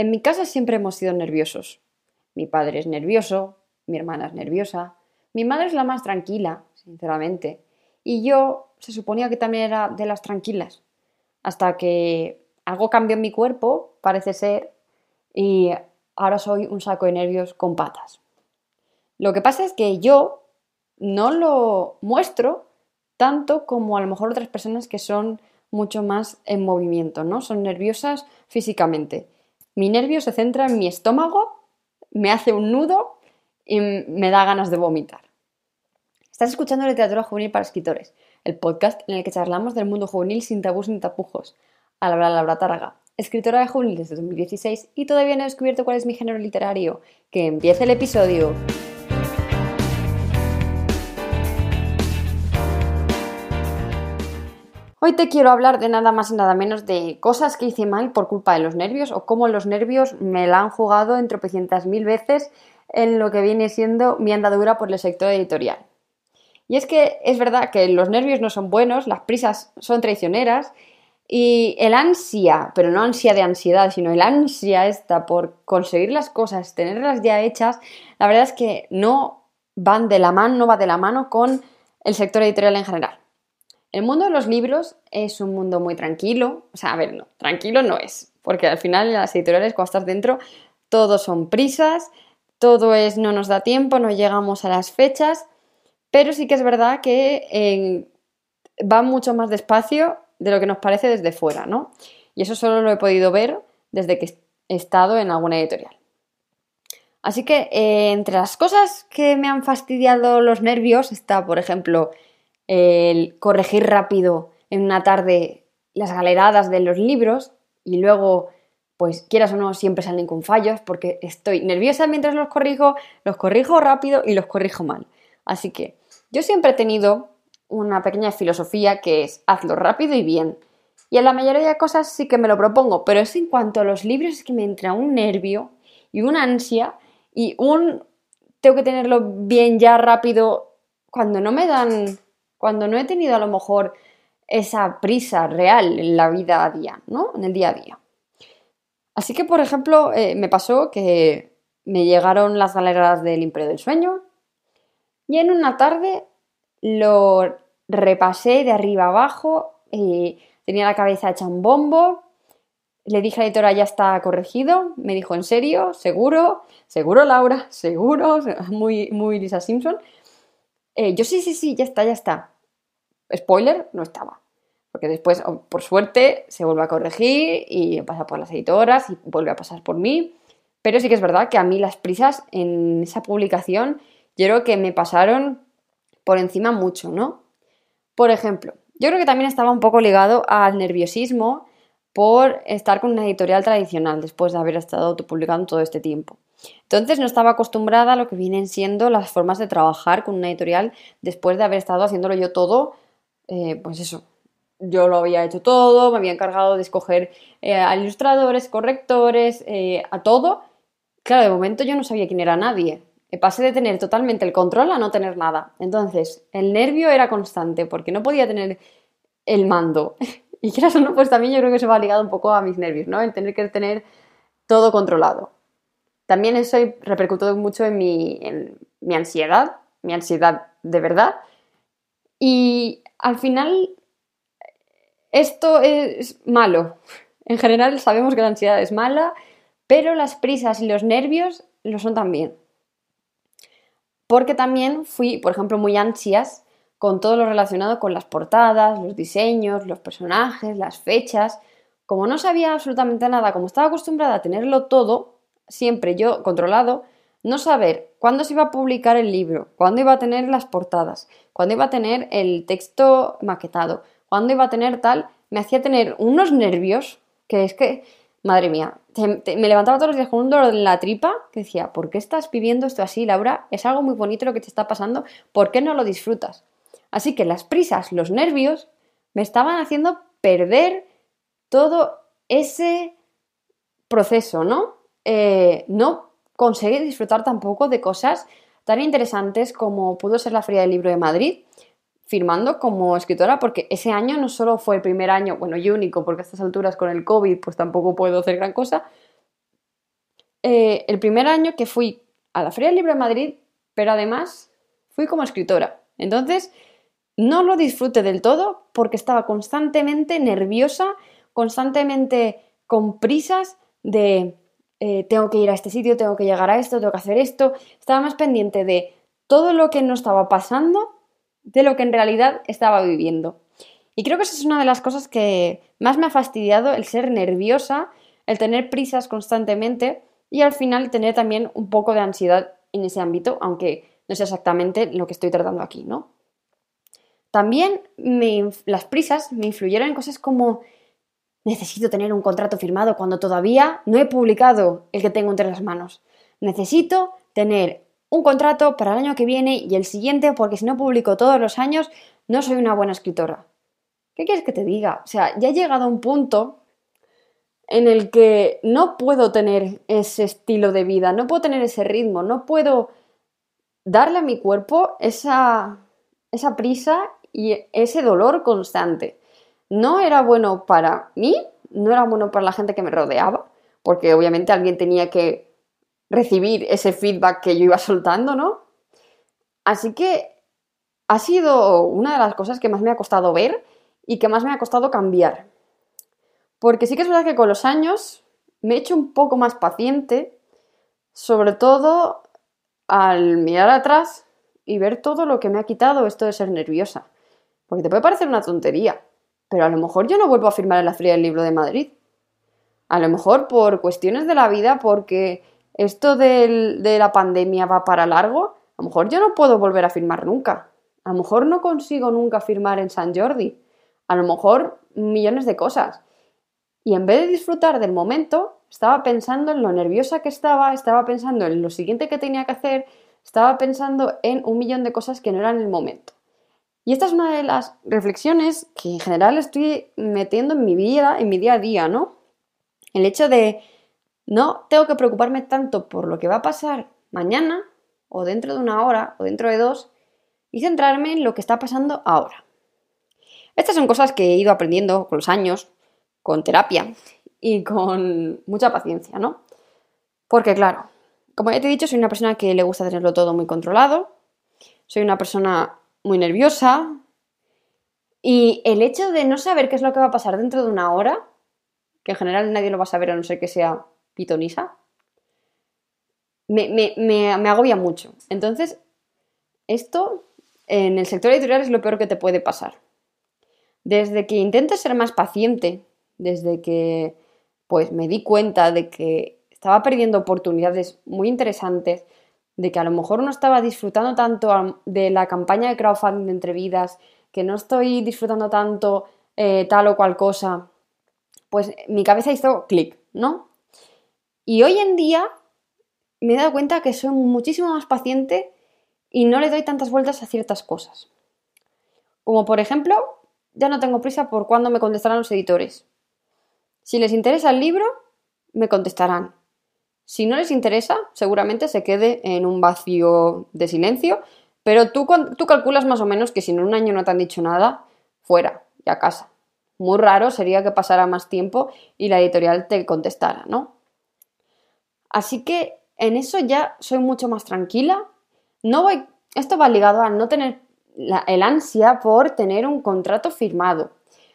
En mi casa siempre hemos sido nerviosos. Mi padre es nervioso, mi hermana es nerviosa, mi madre es la más tranquila, sinceramente, y yo se suponía que también era de las tranquilas, hasta que algo cambió en mi cuerpo, parece ser, y ahora soy un saco de nervios con patas. Lo que pasa es que yo no lo muestro tanto como a lo mejor otras personas que son mucho más en movimiento, ¿no? Son nerviosas físicamente. Mi nervio se centra en mi estómago, me hace un nudo y me da ganas de vomitar. Estás escuchando Literatura Juvenil para Escritores, el podcast en el que charlamos del mundo juvenil sin tabús ni tapujos. A la Laura Tárraga, escritora de juvenil desde 2016 y todavía no he descubierto cuál es mi género literario. ¡Que empiece el episodio! Hoy te quiero hablar de nada más y nada menos de cosas que hice mal por culpa de los nervios o cómo los nervios me la han jugado en tropecientas mil veces en lo que viene siendo mi andadura por el sector editorial. Y es que es verdad que los nervios no son buenos, las prisas son traicioneras y el ansia, pero no ansia de ansiedad, sino el ansia esta por conseguir las cosas, tenerlas ya hechas, la verdad es que no van de la mano, no va de la mano con el sector editorial en general. El mundo de los libros es un mundo muy tranquilo. O sea, a ver, no, tranquilo no es. Porque al final en las editoriales, cuando estás dentro, todo son prisas, todo es no nos da tiempo, no llegamos a las fechas. Pero sí que es verdad que va mucho más despacio de lo que nos parece desde fuera, ¿no? Y eso solo lo he podido ver desde que he estado en alguna editorial. Así que eh, entre las cosas que me han fastidiado los nervios está, por ejemplo, el corregir rápido en una tarde las galeradas de los libros y luego, pues quieras o no, siempre salen con fallos porque estoy nerviosa mientras los corrijo, los corrijo rápido y los corrijo mal. Así que yo siempre he tenido una pequeña filosofía que es hazlo rápido y bien. Y en la mayoría de cosas sí que me lo propongo, pero es en cuanto a los libros es que me entra un nervio y una ansia y un tengo que tenerlo bien ya rápido cuando no me dan cuando no he tenido a lo mejor esa prisa real en la vida a día, ¿no? En el día a día. Así que, por ejemplo, eh, me pasó que me llegaron las galeras del Imperio del Sueño y en una tarde lo repasé de arriba abajo, y tenía la cabeza hecha un bombo, le dije a la editora, ya está corregido, me dijo, ¿en serio? ¿Seguro? ¿Seguro, Laura? ¿Seguro? Muy, muy Lisa Simpson. Eh, yo sí, sí, sí, ya está, ya está. Spoiler, no estaba. Porque después, oh, por suerte, se vuelve a corregir y pasa por las editoras y vuelve a pasar por mí. Pero sí que es verdad que a mí las prisas en esa publicación, yo creo que me pasaron por encima mucho, ¿no? Por ejemplo, yo creo que también estaba un poco ligado al nerviosismo por estar con una editorial tradicional después de haber estado autopublicando todo este tiempo. Entonces no estaba acostumbrada a lo que vienen siendo las formas de trabajar con una editorial después de haber estado haciéndolo yo todo, eh, pues eso, yo lo había hecho todo, me había encargado de escoger eh, a ilustradores, correctores, eh, a todo. Claro, de momento yo no sabía quién era nadie. Pasé de tener totalmente el control a no tener nada. Entonces, el nervio era constante porque no podía tener el mando. y quieras o no, pues también yo creo que se va ligado un poco a mis nervios, ¿no? El tener que tener todo controlado. También eso repercutió mucho en mi, en mi ansiedad, mi ansiedad de verdad. Y al final, esto es malo. En general sabemos que la ansiedad es mala, pero las prisas y los nervios lo son también. Porque también fui, por ejemplo, muy ansias con todo lo relacionado con las portadas, los diseños, los personajes, las fechas. Como no sabía absolutamente nada, como estaba acostumbrada a tenerlo todo, siempre yo controlado, no saber cuándo se iba a publicar el libro, cuándo iba a tener las portadas, cuándo iba a tener el texto maquetado, cuándo iba a tener tal, me hacía tener unos nervios que es que, madre mía, me levantaba todos los días con un dolor en la tripa que decía, ¿por qué estás viviendo esto así, Laura? Es algo muy bonito lo que te está pasando, ¿por qué no lo disfrutas? Así que las prisas, los nervios, me estaban haciendo perder todo ese proceso, ¿no? Eh, no conseguí disfrutar tampoco de cosas tan interesantes como pudo ser la Feria del Libro de Madrid, firmando como escritora, porque ese año no solo fue el primer año, bueno, y único, porque a estas alturas con el COVID pues tampoco puedo hacer gran cosa, eh, el primer año que fui a la Feria del Libro de Madrid, pero además fui como escritora. Entonces, no lo disfruté del todo porque estaba constantemente nerviosa, constantemente con prisas de eh, tengo que ir a este sitio, tengo que llegar a esto, tengo que hacer esto. Estaba más pendiente de todo lo que no estaba pasando de lo que en realidad estaba viviendo. Y creo que esa es una de las cosas que más me ha fastidiado, el ser nerviosa, el tener prisas constantemente y al final tener también un poco de ansiedad en ese ámbito, aunque no es exactamente lo que estoy tratando aquí, ¿no? También las prisas me influyeron en cosas como necesito tener un contrato firmado cuando todavía no he publicado el que tengo entre las manos. Necesito tener un contrato para el año que viene y el siguiente porque si no publico todos los años no soy una buena escritora. ¿Qué quieres que te diga? O sea, ya he llegado a un punto en el que no puedo tener ese estilo de vida, no puedo tener ese ritmo, no puedo darle a mi cuerpo esa, esa prisa y ese dolor constante. No era bueno para mí, no era bueno para la gente que me rodeaba, porque obviamente alguien tenía que recibir ese feedback que yo iba soltando, ¿no? Así que ha sido una de las cosas que más me ha costado ver y que más me ha costado cambiar. Porque sí que es verdad que con los años me he hecho un poco más paciente, sobre todo al mirar atrás y ver todo lo que me ha quitado esto de ser nerviosa. Porque te puede parecer una tontería, pero a lo mejor yo no vuelvo a firmar en la Feria del Libro de Madrid. A lo mejor por cuestiones de la vida, porque esto de la pandemia va para largo, a lo mejor yo no puedo volver a firmar nunca. A lo mejor no consigo nunca firmar en San Jordi. A lo mejor millones de cosas. Y en vez de disfrutar del momento, estaba pensando en lo nerviosa que estaba, estaba pensando en lo siguiente que tenía que hacer, estaba pensando en un millón de cosas que no eran el momento. Y esta es una de las reflexiones que en general estoy metiendo en mi vida, en mi día a día, ¿no? El hecho de no tengo que preocuparme tanto por lo que va a pasar mañana, o dentro de una hora, o dentro de dos, y centrarme en lo que está pasando ahora. Estas son cosas que he ido aprendiendo con los años, con terapia y con mucha paciencia, ¿no? Porque claro, como ya te he dicho, soy una persona que le gusta tenerlo todo muy controlado, soy una persona muy nerviosa y el hecho de no saber qué es lo que va a pasar dentro de una hora, que en general nadie lo va a saber a no ser que sea pitonisa, me, me, agobia mucho. Entonces, esto en el sector editorial es lo peor que te puede pasar. Desde que intentes ser más paciente, desde que pues me di cuenta de que estaba perdiendo oportunidades muy interesantes, de que a lo mejor no estaba disfrutando tanto de la campaña de crowdfunding de Entrevidas, que no estoy disfrutando tanto eh, tal o cual cosa, pues mi cabeza hizo clic, ¿no? Y hoy en día me he dado cuenta que soy muchísimo más paciente y no le doy tantas vueltas a ciertas cosas. Como por ejemplo, ya no tengo prisa por cuándo me contestarán los editores. Si les interesa el libro, me contestarán. Si no les interesa, seguramente se quede en un vacío de silencio, pero tú, tú calculas más o menos que si en un año no te han dicho nada, fuera y a casa. Muy raro sería que pasara más tiempo y la editorial te contestara, ¿no? Así que en eso ya soy mucho más tranquila. No voy, esto va ligado a no tener el ansia por tener un contrato firmado.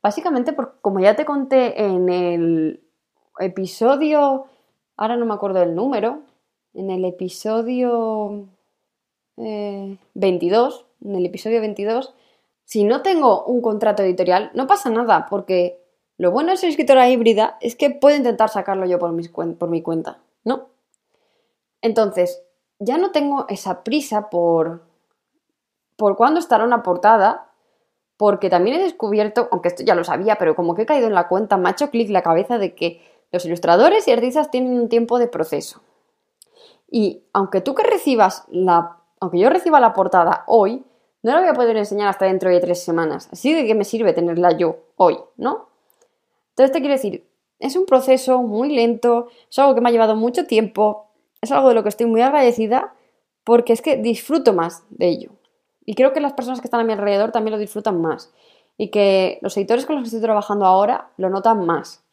Básicamente, porque como ya te conté en el episodio ahora no me acuerdo del número, en el episodio 22, eh, en el episodio 22, si no tengo un contrato editorial, no pasa nada, porque lo bueno de ser escritora híbrida es que puedo intentar sacarlo yo por, por mi cuenta, ¿no? Entonces, ya no tengo esa prisa por, por cuándo estará una portada, porque también he descubierto, aunque esto ya lo sabía, pero como que he caído en la cuenta, me ha hecho clic la cabeza de que los ilustradores y artistas tienen un tiempo de proceso. Y aunque tú que recibas la, aunque yo reciba la portada hoy, no la voy a poder enseñar hasta dentro de tres semanas. Así de qué me sirve tenerla yo hoy, ¿no? Entonces te quiero decir, es un proceso muy lento, es algo que me ha llevado mucho tiempo, es algo de lo que estoy muy agradecida porque es que disfruto más de ello. Y creo que las personas que están a mi alrededor también lo disfrutan más. Y que los editores con los que estoy trabajando ahora lo notan más.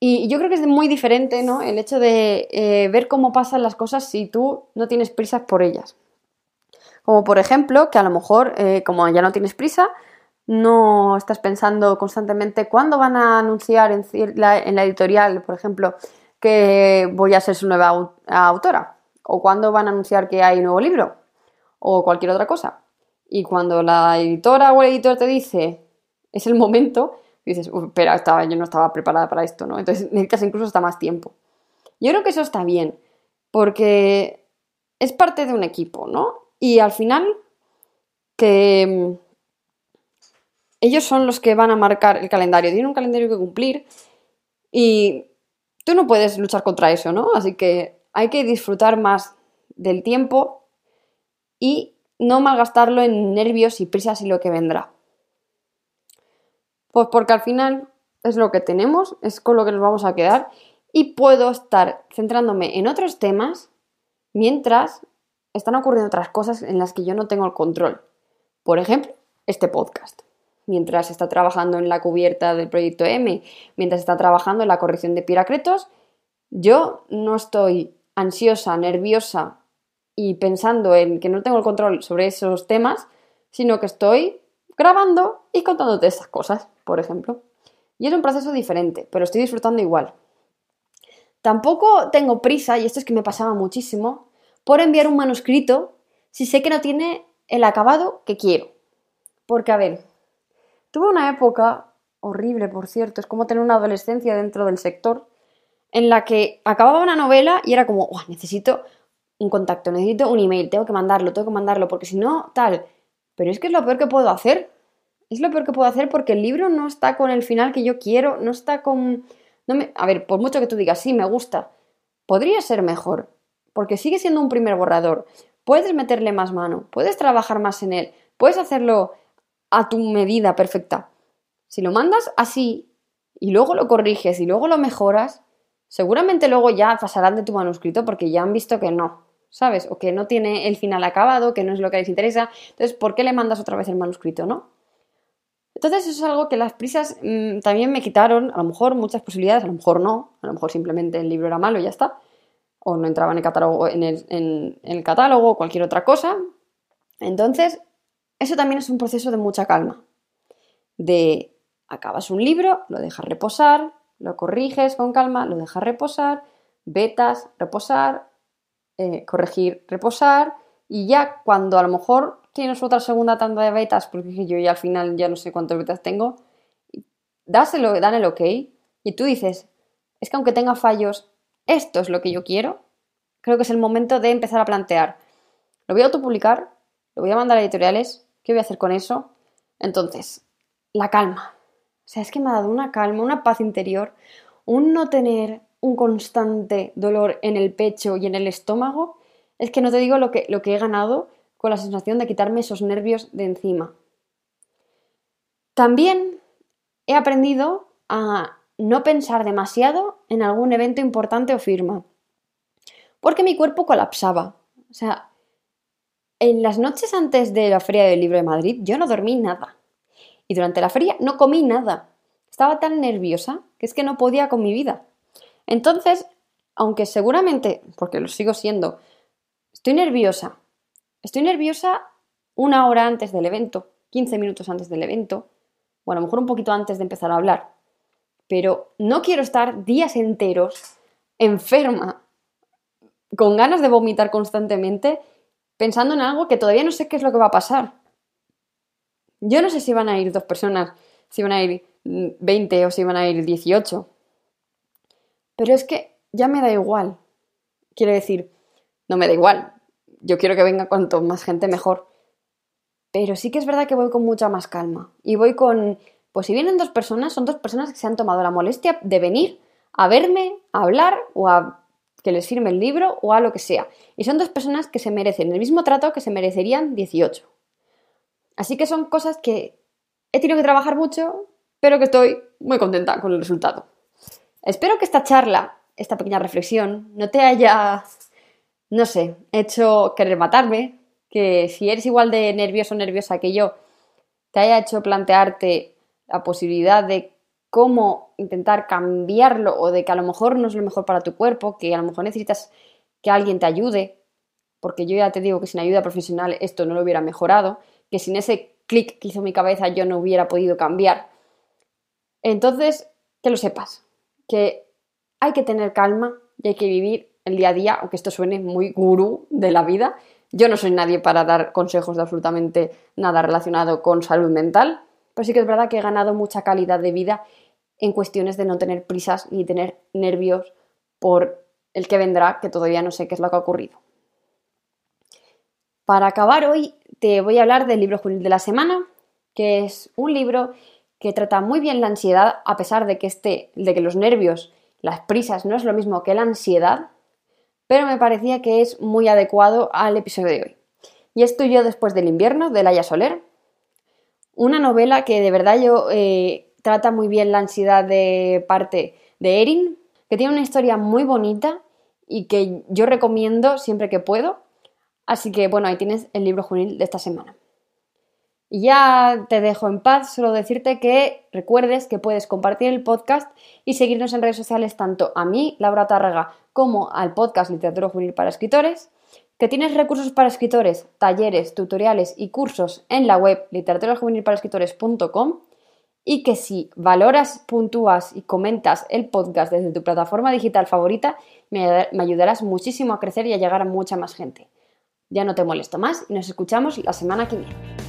Y yo creo que es muy diferente, ¿no? El hecho de eh, ver cómo pasan las cosas si tú no tienes prisas por ellas. Como por ejemplo, que a lo mejor, eh, como ya no tienes prisa, no estás pensando constantemente cuándo van a anunciar en la, en la editorial, por ejemplo, que voy a ser su nueva autora, o cuándo van a anunciar que hay un nuevo libro, o cualquier otra cosa. Y cuando la editora o el editor te dice, es el momento, dices, espera, estaba, yo no estaba preparada para esto, ¿no? Entonces necesitas incluso hasta más tiempo. Yo creo que eso está bien, porque es parte de un equipo, ¿no? Y al final, que mm, ellos son los que van a marcar el calendario, tienen un calendario que cumplir y tú no puedes luchar contra eso, ¿no? Así que hay que disfrutar más del tiempo y no malgastarlo en nervios y prisas y lo que vendrá. Pues porque al final es lo que tenemos, es con lo que nos vamos a quedar y puedo estar centrándome en otros temas mientras están ocurriendo otras cosas en las que yo no tengo el control. Por ejemplo, este podcast. Mientras está trabajando en la cubierta del proyecto M, mientras está trabajando en la corrección de piracretos, yo no estoy ansiosa, nerviosa y pensando en que no tengo el control sobre esos temas, sino que estoy grabando y contándote esas cosas, por ejemplo. Y es un proceso diferente, pero estoy disfrutando igual. Tampoco tengo prisa, y esto es que me pasaba muchísimo, por enviar un manuscrito si sé que no tiene el acabado que quiero. Porque, a ver, tuve una época horrible, por cierto, es como tener una adolescencia dentro del sector, en la que acababa una novela y era como, necesito un contacto, necesito un email, tengo que mandarlo, tengo que mandarlo, porque si no, tal. Pero es que es lo peor que puedo hacer. Es lo peor que puedo hacer porque el libro no está con el final que yo quiero, no está con... No me... A ver, por mucho que tú digas, sí, me gusta, podría ser mejor, porque sigue siendo un primer borrador. Puedes meterle más mano, puedes trabajar más en él, puedes hacerlo a tu medida perfecta. Si lo mandas así y luego lo corriges y luego lo mejoras, seguramente luego ya pasarán de tu manuscrito porque ya han visto que no. ¿sabes? O que no tiene el final acabado, que no es lo que les interesa. Entonces, ¿por qué le mandas otra vez el manuscrito, no? Entonces, eso es algo que las prisas mm, también me quitaron, a lo mejor muchas posibilidades, a lo mejor no, a lo mejor simplemente el libro era malo y ya está, o no entraba en el catálogo, en el, en el catálogo o cualquier otra cosa. Entonces, eso también es un proceso de mucha calma. De acabas un libro, lo dejas reposar, lo corriges con calma, lo dejas reposar, vetas, reposar, eh, corregir, reposar y ya cuando a lo mejor tienes otra segunda tanda de betas, porque yo ya al final ya no sé cuántas betas tengo, dáselo, dan el ok y tú dices, es que aunque tenga fallos, esto es lo que yo quiero, creo que es el momento de empezar a plantear, lo voy a autopublicar, lo voy a mandar a editoriales, ¿qué voy a hacer con eso? Entonces, la calma. O sea, es que me ha dado una calma, una paz interior, un no tener un constante dolor en el pecho y en el estómago, es que no te digo lo que, lo que he ganado con la sensación de quitarme esos nervios de encima. También he aprendido a no pensar demasiado en algún evento importante o firma, porque mi cuerpo colapsaba. O sea, en las noches antes de la Feria del Libro de Madrid yo no dormí nada. Y durante la feria no comí nada. Estaba tan nerviosa que es que no podía con mi vida. Entonces, aunque seguramente, porque lo sigo siendo, estoy nerviosa. Estoy nerviosa una hora antes del evento, 15 minutos antes del evento, o a lo mejor un poquito antes de empezar a hablar. Pero no quiero estar días enteros enferma, con ganas de vomitar constantemente, pensando en algo que todavía no sé qué es lo que va a pasar. Yo no sé si van a ir dos personas, si van a ir 20 o si van a ir 18. Pero es que ya me da igual. Quiero decir, no me da igual. Yo quiero que venga cuanto más gente mejor. Pero sí que es verdad que voy con mucha más calma. Y voy con, pues si vienen dos personas, son dos personas que se han tomado la molestia de venir a verme, a hablar o a que les firme el libro o a lo que sea. Y son dos personas que se merecen el mismo trato que se merecerían 18. Así que son cosas que he tenido que trabajar mucho, pero que estoy muy contenta con el resultado. Espero que esta charla, esta pequeña reflexión, no te haya, no sé, hecho querer matarme, que si eres igual de nervioso o nerviosa que yo, te haya hecho plantearte la posibilidad de cómo intentar cambiarlo o de que a lo mejor no es lo mejor para tu cuerpo, que a lo mejor necesitas que alguien te ayude, porque yo ya te digo que sin ayuda profesional esto no lo hubiera mejorado, que sin ese clic que hizo mi cabeza yo no hubiera podido cambiar. Entonces, que lo sepas, que hay que tener calma y hay que vivir el día a día, aunque esto suene muy gurú de la vida. Yo no soy nadie para dar consejos de absolutamente nada relacionado con salud mental, pero sí que es verdad que he ganado mucha calidad de vida en cuestiones de no tener prisas ni tener nervios por el que vendrá, que todavía no sé qué es lo que ha ocurrido. Para acabar hoy te voy a hablar del libro juvenil de la semana, que es un libro que trata muy bien la ansiedad, a pesar de que, este, de que los nervios, las prisas, no es lo mismo que la ansiedad, pero me parecía que es muy adecuado al episodio de hoy. Y esto yo después del invierno, de Laia Soler, una novela que de verdad yo eh, trata muy bien la ansiedad de parte de Erin, que tiene una historia muy bonita y que yo recomiendo siempre que puedo. Así que bueno, ahí tienes el libro juvenil de esta semana. Ya te dejo en paz, solo decirte que recuerdes que puedes compartir el podcast y seguirnos en redes sociales tanto a mí, Laura Tárrega, como al podcast Literatura Juvenil para Escritores, que tienes recursos para escritores, talleres, tutoriales y cursos en la web literaturajuvenilparaescritores.com y que si valoras, puntúas y comentas el podcast desde tu plataforma digital favorita, me, ayudarás muchísimo a crecer y a llegar a mucha más gente. Ya no te molesto más y nos escuchamos la semana que viene.